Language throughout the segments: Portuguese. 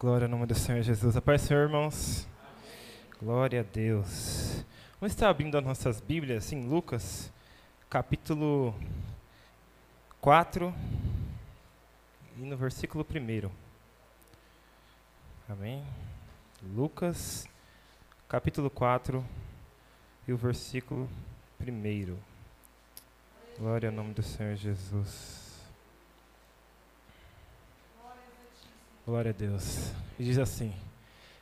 Glória ao nome do Senhor Jesus. A paz, Senhor, irmãos. Glória a Deus. Vamos estar abrindo as nossas Bíblias em Lucas, capítulo 4 e no versículo 1. Amém? Lucas, capítulo 4 e o versículo 1. Glória ao nome do Senhor Jesus. Glória a Deus. E diz assim: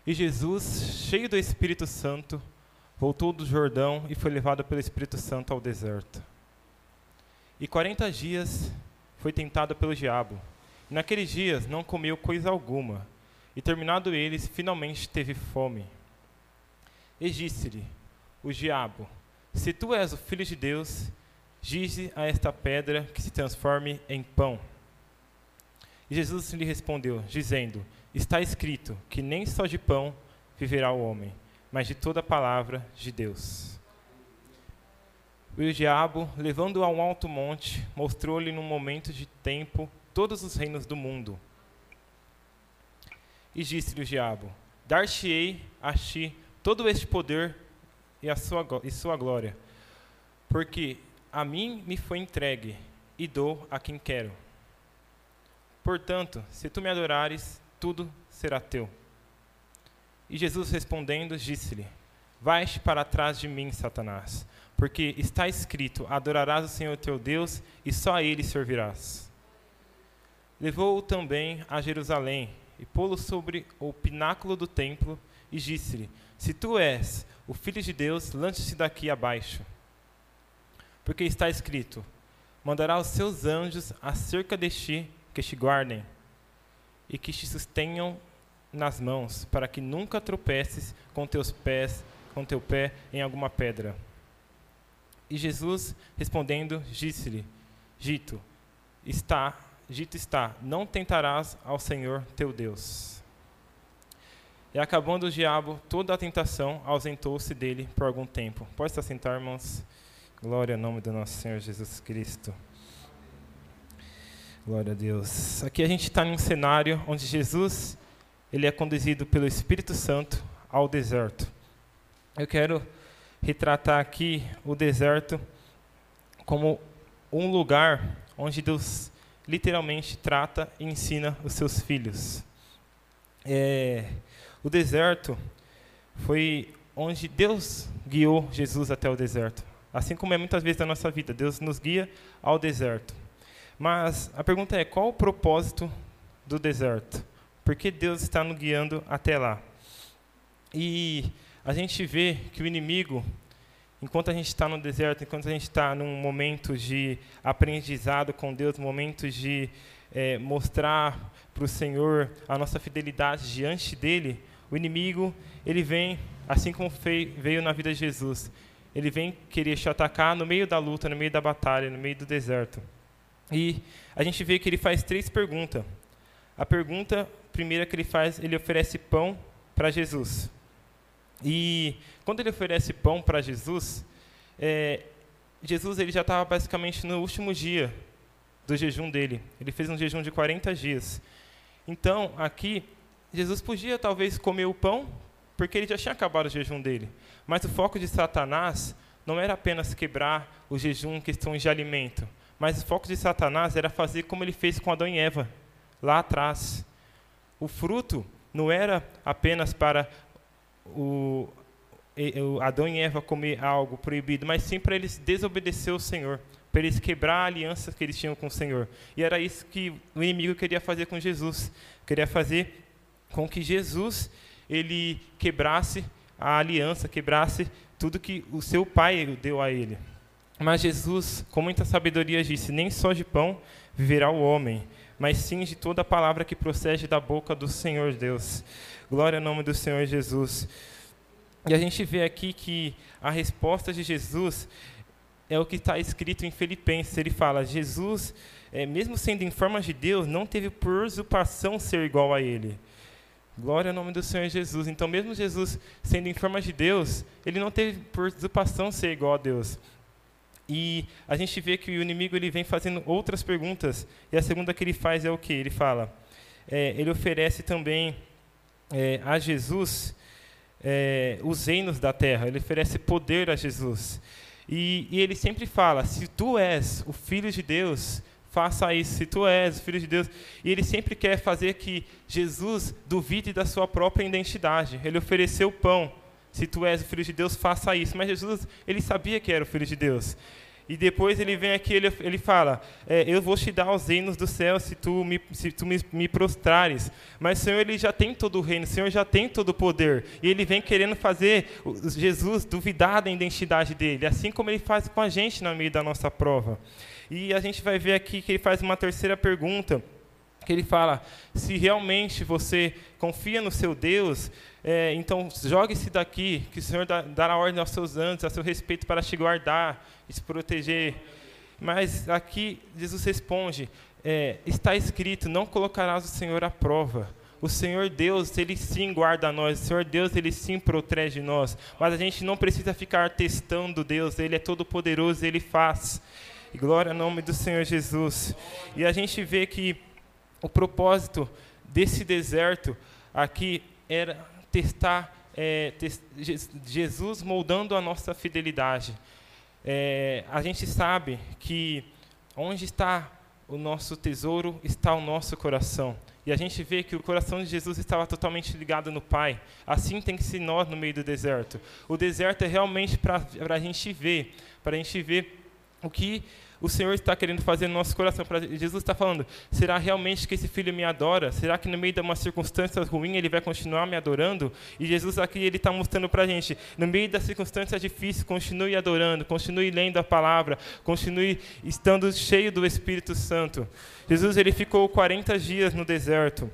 E Jesus, cheio do Espírito Santo, voltou do Jordão e foi levado pelo Espírito Santo ao deserto. E quarenta dias foi tentado pelo diabo. E naqueles dias não comeu coisa alguma. E terminado eles, finalmente teve fome. E disse-lhe o diabo: Se tu és o filho de Deus, dize a esta pedra que se transforme em pão. E Jesus lhe respondeu, dizendo: Está escrito que nem só de pão viverá o homem, mas de toda a palavra de Deus. E o diabo, levando-o a um alto monte, mostrou-lhe num momento de tempo todos os reinos do mundo. E disse-lhe o diabo: Dar-te-ei a ti todo este poder e a sua, e sua glória, porque a mim me foi entregue, e dou a quem quero. Portanto, se tu me adorares, tudo será teu. E Jesus respondendo, disse-lhe: Vais para trás de mim, Satanás, porque está escrito: Adorarás o Senhor teu Deus e só a ele servirás. Levou-o também a Jerusalém e pô-lo sobre o pináculo do templo e disse-lhe: Se tu és o filho de Deus, lance-te daqui abaixo. Porque está escrito: Mandará os seus anjos acerca de ti que te guardem e que te sustenham nas mãos, para que nunca tropeces com teus pés, com teu pé em alguma pedra. E Jesus, respondendo, disse-lhe: Dito está, dito está, não tentarás ao Senhor teu Deus. E acabando o diabo toda a tentação, ausentou-se dele por algum tempo. Pode se assentar, irmãos. Glória ao nome do nosso Senhor Jesus Cristo. Glória a Deus. Aqui a gente está num cenário onde Jesus ele é conduzido pelo Espírito Santo ao deserto. Eu quero retratar aqui o deserto como um lugar onde Deus literalmente trata e ensina os seus filhos. É, o deserto foi onde Deus guiou Jesus até o deserto. Assim como é muitas vezes na nossa vida, Deus nos guia ao deserto. Mas a pergunta é: qual o propósito do deserto? Por que Deus está nos guiando até lá? E a gente vê que o inimigo, enquanto a gente está no deserto, enquanto a gente está num momento de aprendizado com Deus, momento de é, mostrar para o Senhor a nossa fidelidade diante dele, o inimigo ele vem, assim como veio na vida de Jesus, ele vem querer te atacar no meio da luta, no meio da batalha, no meio do deserto. E a gente vê que ele faz três perguntas. A pergunta primeira que ele faz, ele oferece pão para Jesus. E quando ele oferece pão para Jesus, é, Jesus ele já estava basicamente no último dia do jejum dele. Ele fez um jejum de 40 dias. Então, aqui, Jesus podia talvez comer o pão, porque ele já tinha acabado o jejum dele. Mas o foco de Satanás não era apenas quebrar o jejum em questões de alimento, mas o foco de Satanás era fazer como ele fez com Adão e Eva, lá atrás. O fruto não era apenas para o, o Adão e Eva comer algo proibido, mas sim para eles desobedecer o Senhor, para eles quebrar a aliança que eles tinham com o Senhor. E era isso que o inimigo queria fazer com Jesus. Queria fazer com que Jesus ele quebrasse a aliança, quebrasse tudo que o seu pai deu a ele. Mas Jesus, com muita sabedoria, disse: Nem só de pão viverá o homem, mas sim de toda a palavra que procede da boca do Senhor Deus. Glória ao nome do Senhor Jesus. E a gente vê aqui que a resposta de Jesus é o que está escrito em Filipenses. Ele fala: Jesus, é, mesmo sendo em forma de Deus, não teve por usurpação ser igual a Ele. Glória ao nome do Senhor Jesus. Então, mesmo Jesus sendo em forma de Deus, ele não teve por usurpação ser igual a Deus. E a gente vê que o inimigo ele vem fazendo outras perguntas. E a segunda que ele faz é o que? Ele fala, é, ele oferece também é, a Jesus é, os reinos da terra, ele oferece poder a Jesus. E, e, ele sempre fala: se tu és o filho de Deus, faça isso. Se tu és o filho de Deus. E ele sempre quer fazer que Jesus duvide da sua própria identidade. Ele ofereceu pão. Se tu és o filho de Deus, faça isso. Mas Jesus, ele sabia que era o filho de Deus. E depois ele vem aqui, ele, ele fala: é, Eu vou te dar os reinos do céu se tu, me, se tu me, me prostrares. Mas o Senhor ele já tem todo o reino, o Senhor já tem todo o poder. E ele vem querendo fazer Jesus duvidar da identidade dele, assim como ele faz com a gente no meio da nossa prova. E a gente vai ver aqui que ele faz uma terceira pergunta que ele fala: se realmente você confia no seu Deus, é, então jogue-se daqui, que o Senhor dará ordem aos seus anjos a seu respeito para te guardar e te proteger. Mas aqui Jesus responde: é, está escrito, não colocarás o Senhor à prova. O Senhor Deus, Ele sim guarda nós. O Senhor Deus, Ele sim protege nós. Mas a gente não precisa ficar testando Deus. Ele é todo poderoso, Ele faz. Glória ao nome do Senhor Jesus. E a gente vê que o propósito desse deserto aqui era testar é, Jesus moldando a nossa fidelidade. É, a gente sabe que onde está o nosso tesouro está o nosso coração. E a gente vê que o coração de Jesus estava totalmente ligado no Pai. Assim tem que ser nós no meio do deserto. O deserto é realmente para a gente ver, para a gente ver o que o Senhor está querendo fazer no nosso coração. Jesus está falando: será realmente que esse filho me adora? Será que no meio de uma circunstância ruim ele vai continuar me adorando? E Jesus aqui ele está mostrando para a gente: no meio da circunstância difícil, continue adorando, continue lendo a palavra, continue estando cheio do Espírito Santo. Jesus ele ficou 40 dias no deserto.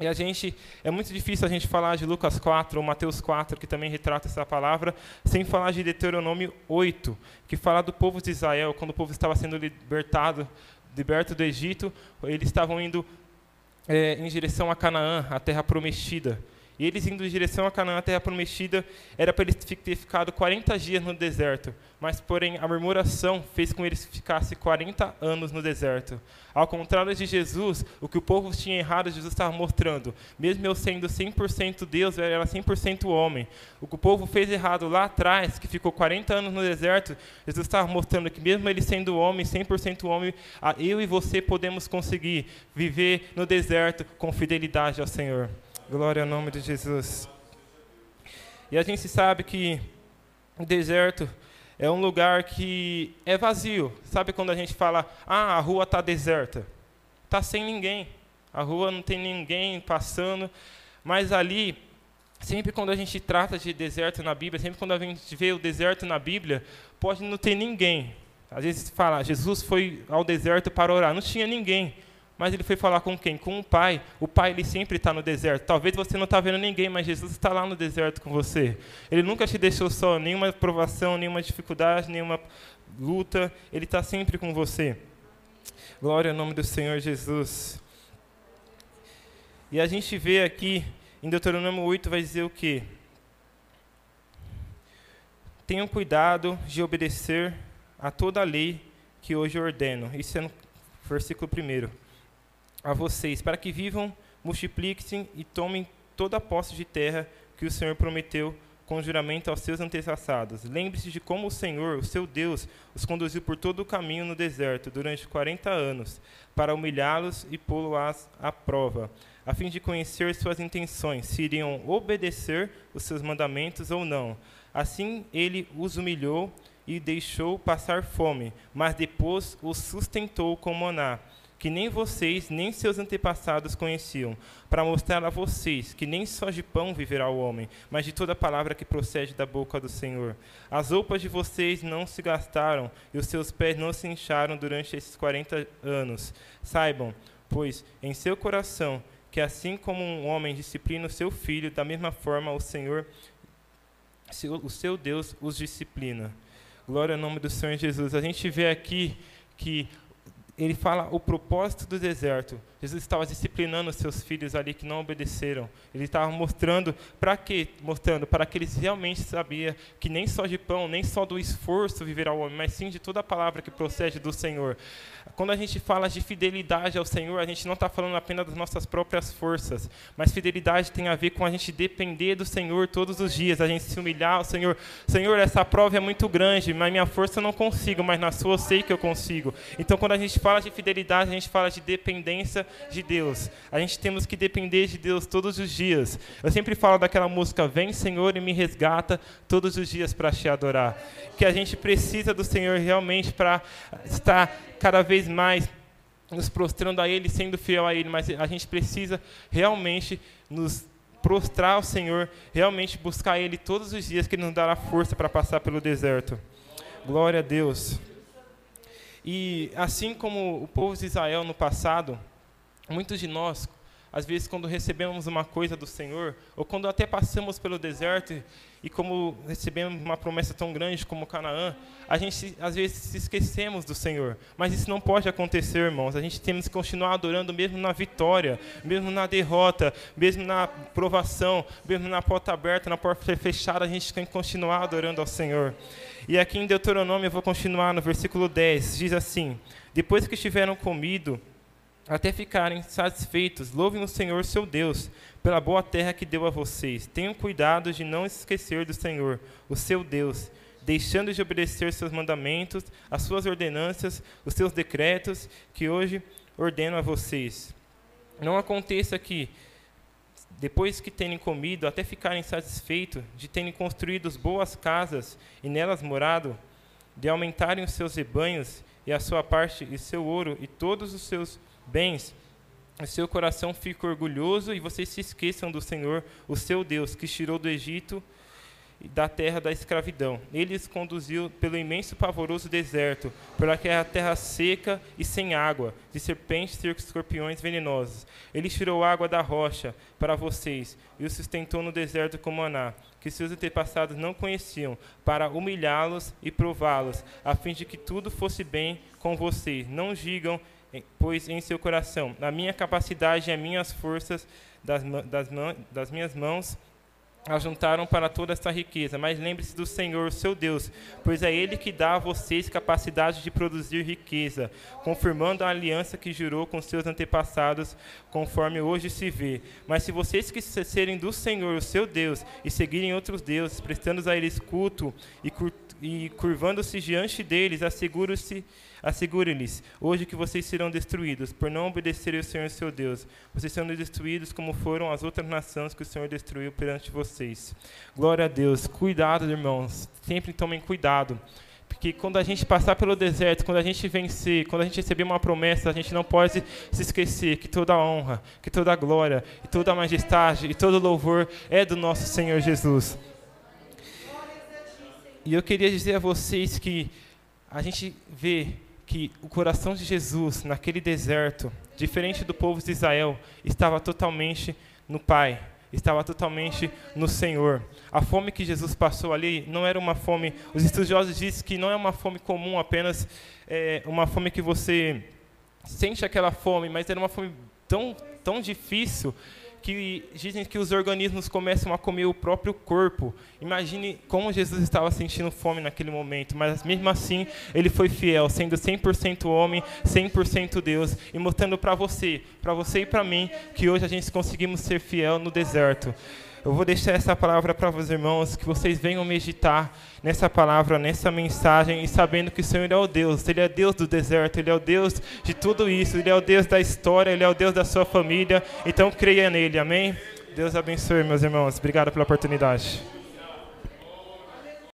E a gente, é muito difícil a gente falar de Lucas 4 ou Mateus 4, que também retrata essa palavra, sem falar de Deuteronômio 8, que fala do povo de Israel, quando o povo estava sendo libertado, liberto do Egito, eles estavam indo é, em direção a Canaã, a terra prometida. E eles indo em direção a Canaã, a terra prometida, era para eles ter ficado 40 dias no deserto. Mas, porém, a murmuração fez com que eles ficassem 40 anos no deserto. Ao contrário de Jesus, o que o povo tinha errado, Jesus estava mostrando. Mesmo eu sendo 100% Deus, eu era 100% homem. O que o povo fez errado lá atrás, que ficou 40 anos no deserto, Jesus estava mostrando que mesmo ele sendo homem, 100% homem, eu e você podemos conseguir viver no deserto com fidelidade ao Senhor. Glória ao nome de Jesus. E a gente sabe que o deserto é um lugar que é vazio. Sabe quando a gente fala, ah, a rua está deserta? Está sem ninguém. A rua não tem ninguém passando. Mas ali, sempre quando a gente trata de deserto na Bíblia, sempre quando a gente vê o deserto na Bíblia, pode não ter ninguém. Às vezes fala, Jesus foi ao deserto para orar. Não tinha ninguém. Mas ele foi falar com quem? Com o Pai. O Pai ele sempre está no deserto. Talvez você não está vendo ninguém, mas Jesus está lá no deserto com você. Ele nunca te deixou só, nenhuma provação, nenhuma dificuldade, nenhuma luta. Ele está sempre com você. Glória ao nome do Senhor Jesus. E a gente vê aqui, em Deuteronômio 8, vai dizer o quê? Tenham cuidado de obedecer a toda a lei que hoje ordeno. Isso é no versículo 1 a vocês, para que vivam, multipliquem e tomem toda a posse de terra que o Senhor prometeu com juramento aos seus antepassados. Lembre-se de como o Senhor, o seu Deus, os conduziu por todo o caminho no deserto durante quarenta anos, para humilhá-los e pô-los à prova, a fim de conhecer suas intenções, se iriam obedecer os seus mandamentos ou não. Assim ele os humilhou e deixou passar fome, mas depois os sustentou com maná que nem vocês, nem seus antepassados conheciam, para mostrar a vocês que nem só de pão viverá o homem, mas de toda palavra que procede da boca do Senhor. As roupas de vocês não se gastaram, e os seus pés não se incharam durante esses quarenta anos. Saibam, pois, em seu coração, que assim como um homem disciplina o seu filho, da mesma forma o Senhor, o seu Deus, os disciplina. Glória ao nome do Senhor Jesus. A gente vê aqui que ele fala o propósito do deserto. Jesus estava disciplinando os seus filhos ali que não obedeceram. Ele estava mostrando para quê? Mostrando para que eles realmente sabiam que nem só de pão, nem só do esforço viverá o homem, mas sim de toda a palavra que procede do Senhor. Quando a gente fala de fidelidade ao Senhor, a gente não está falando apenas das nossas próprias forças, mas fidelidade tem a ver com a gente depender do Senhor todos os dias, a gente se humilhar ao Senhor. Senhor, essa prova é muito grande, mas minha força eu não consigo, mas na sua eu sei que eu consigo. Então, quando a gente fala de fidelidade, a gente fala de dependência de Deus. A gente temos que depender de Deus todos os dias. Eu sempre falo daquela música, Vem Senhor e me resgata todos os dias para te adorar. Que a gente precisa do Senhor realmente para estar cada vez mais nos prostrando a Ele, sendo fiel a Ele, mas a gente precisa realmente nos prostrar ao Senhor, realmente buscar Ele todos os dias, que Ele nos dará força para passar pelo deserto. Glória a Deus. E assim como o povo de Israel no passado, muitos de nós, às vezes, quando recebemos uma coisa do Senhor, ou quando até passamos pelo deserto e como recebemos uma promessa tão grande como Canaã, a gente às vezes se esquecemos do Senhor. Mas isso não pode acontecer, irmãos. A gente temos que continuar adorando mesmo na vitória, mesmo na derrota, mesmo na provação, mesmo na porta aberta, na porta fechada, a gente tem que continuar adorando ao Senhor. E aqui em Deuteronômio eu vou continuar no versículo 10, diz assim: Depois que estiveram comido, até ficarem satisfeitos, louvem o Senhor seu Deus, pela boa terra que deu a vocês. Tenham cuidado de não esquecer do Senhor, o seu Deus, deixando de obedecer seus mandamentos, as suas ordenanças, os seus decretos, que hoje ordeno a vocês. Não aconteça que, depois que tenham comido, até ficarem satisfeitos de terem construído boas casas e nelas morado, de aumentarem os seus rebanhos e a sua parte e seu ouro e todos os seus bens, o seu coração fica orgulhoso e vocês se esqueçam do Senhor, o seu Deus, que tirou do Egito e da terra da escravidão. Ele os conduziu pelo imenso pavoroso deserto, aquela terra seca e sem água, de serpentes e escorpiões venenosos. Ele tirou água da rocha para vocês e os sustentou no deserto como maná, que seus antepassados não conheciam, para humilhá-los e prová-los, a fim de que tudo fosse bem com vocês. Não digam pois em seu coração, a minha capacidade e as minhas forças das, das, das minhas mãos ajuntaram para toda esta riqueza. Mas lembre-se do Senhor, seu Deus, pois é Ele que dá a vocês capacidade de produzir riqueza, confirmando a aliança que jurou com seus antepassados, conforme hoje se vê. Mas se vocês esquecerem do Senhor, o seu Deus, e seguirem outros deuses, prestando a eles culto e, e curvando-se diante deles, assegure-se Assegure-lhes hoje que vocês serão destruídos, por não obedecerem ao Senhor seu Deus. Vocês serão destruídos como foram as outras nações que o Senhor destruiu perante vocês. Glória a Deus. Cuidado, irmãos. Sempre tomem cuidado. Porque quando a gente passar pelo deserto, quando a gente vencer, quando a gente receber uma promessa, a gente não pode se esquecer que toda honra, que toda glória, e toda majestade e todo louvor é do nosso Senhor Jesus. E eu queria dizer a vocês que a gente vê que o coração de Jesus, naquele deserto, diferente do povo de Israel, estava totalmente no Pai, estava totalmente no Senhor. A fome que Jesus passou ali não era uma fome. Os estudiosos dizem que não é uma fome comum, apenas é, uma fome que você sente aquela fome, mas era uma fome tão, tão difícil que dizem que os organismos começam a comer o próprio corpo. Imagine como Jesus estava sentindo fome naquele momento, mas mesmo assim ele foi fiel, sendo 100% homem, 100% Deus, e mostrando para você, para você e para mim, que hoje a gente conseguimos ser fiel no deserto. Eu vou deixar essa palavra para os irmãos, que vocês venham meditar nessa palavra, nessa mensagem, e sabendo que o Senhor é o Deus, Ele é Deus do deserto, Ele é o Deus de tudo isso, Ele é o Deus da história, Ele é o Deus da sua família. Então creia nele, amém? Deus abençoe, meus irmãos. Obrigado pela oportunidade.